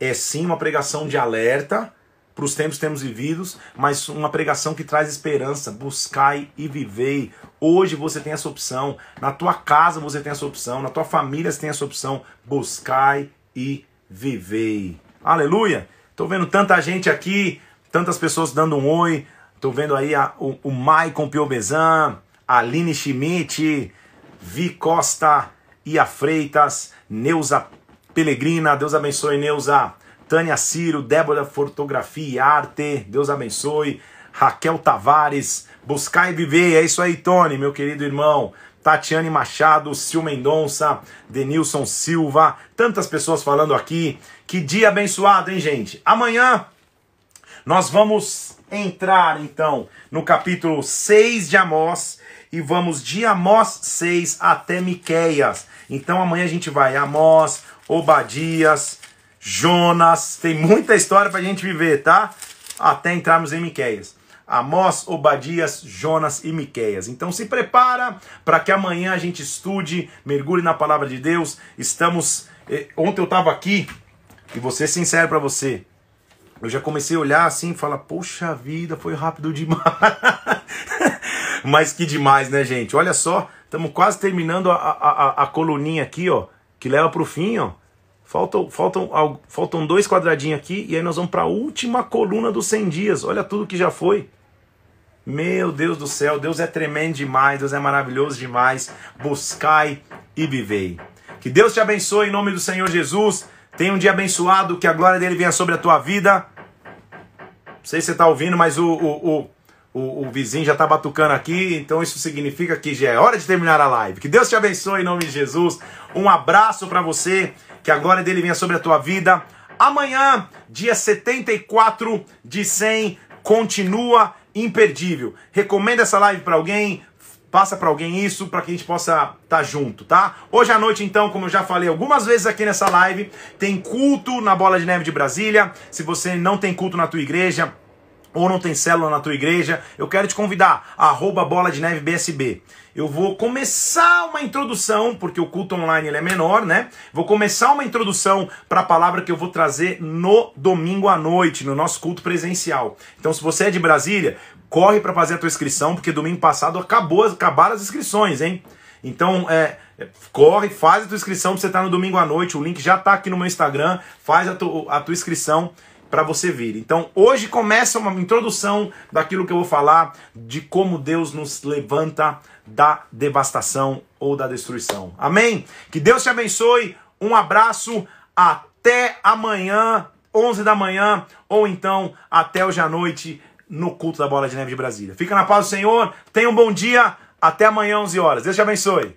é sim uma pregação de alerta para os tempos que temos vividos, mas uma pregação que traz esperança. Buscai e vivei. Hoje você tem essa opção. Na tua casa você tem essa opção. Na tua família você tem essa opção. Buscai e vivei. Aleluia! Tô vendo tanta gente aqui, tantas pessoas dando um oi. Tô vendo aí a, o, o Maicon Piobezan, Aline Schmidt, Vi Costa, Ia Freitas, Neuza Pelegrina. Deus abençoe, Neuza. Tânia Ciro, Débora Fotografia e Arte, Deus abençoe. Raquel Tavares, Buscar e Viver, é isso aí, Tony, meu querido irmão. Tatiane Machado, Sil Mendonça, Denilson Silva, tantas pessoas falando aqui. Que dia abençoado, hein, gente? Amanhã nós vamos entrar, então, no capítulo 6 de Amós e vamos de Amós 6 até Miqueias. Então amanhã a gente vai Amós, Obadias, Jonas, tem muita história para a gente viver, tá? Até entrarmos em Miqueias. Amós, Obadias, Jonas e Miqueias. Então se prepara para que amanhã a gente estude, mergulhe na palavra de Deus. Estamos. Eh, ontem eu estava aqui e ser sincero para você. Eu já comecei a olhar assim e falar, poxa vida, foi rápido demais. Mas que demais, né, gente? Olha só, estamos quase terminando a, a, a, a coluninha aqui, ó, que leva para o fim, ó. Faltam, faltam, faltam dois quadradinhos aqui e aí nós vamos para a última coluna dos 100 dias. Olha tudo que já foi. Meu Deus do céu, Deus é tremendo demais, Deus é maravilhoso demais. Buscai e vivei. Que Deus te abençoe em nome do Senhor Jesus. Tenha um dia abençoado, que a glória dele venha sobre a tua vida. Não sei se você está ouvindo, mas o, o, o, o, o vizinho já está batucando aqui, então isso significa que já é hora de terminar a live. Que Deus te abençoe em nome de Jesus. Um abraço para você que a glória dele venha sobre a tua vida. Amanhã, dia 74 de 100, continua imperdível. Recomenda essa live para alguém, passa para alguém isso para que a gente possa estar tá junto, tá? Hoje à noite, então, como eu já falei algumas vezes aqui nessa live, tem culto na Bola de Neve de Brasília. Se você não tem culto na tua igreja, ou não tem célula na tua igreja, eu quero te convidar, arroba Bola de Neve BSB. Eu vou começar uma introdução, porque o culto online ele é menor, né? Vou começar uma introdução para a palavra que eu vou trazer no domingo à noite, no nosso culto presencial. Então, se você é de Brasília, corre para fazer a tua inscrição, porque domingo passado acabou, acabaram as inscrições, hein? Então, é, corre, faz a tua inscrição para você estar no domingo à noite. O link já está aqui no meu Instagram. Faz a, tu, a tua inscrição para você vir. Então, hoje começa uma introdução daquilo que eu vou falar de como Deus nos levanta da devastação ou da destruição. Amém? Que Deus te abençoe. Um abraço. Até amanhã, 11 da manhã, ou então até hoje à noite no culto da Bola de Neve de Brasília. Fica na paz do Senhor. Tenha um bom dia. Até amanhã, 11 horas. Deus te abençoe.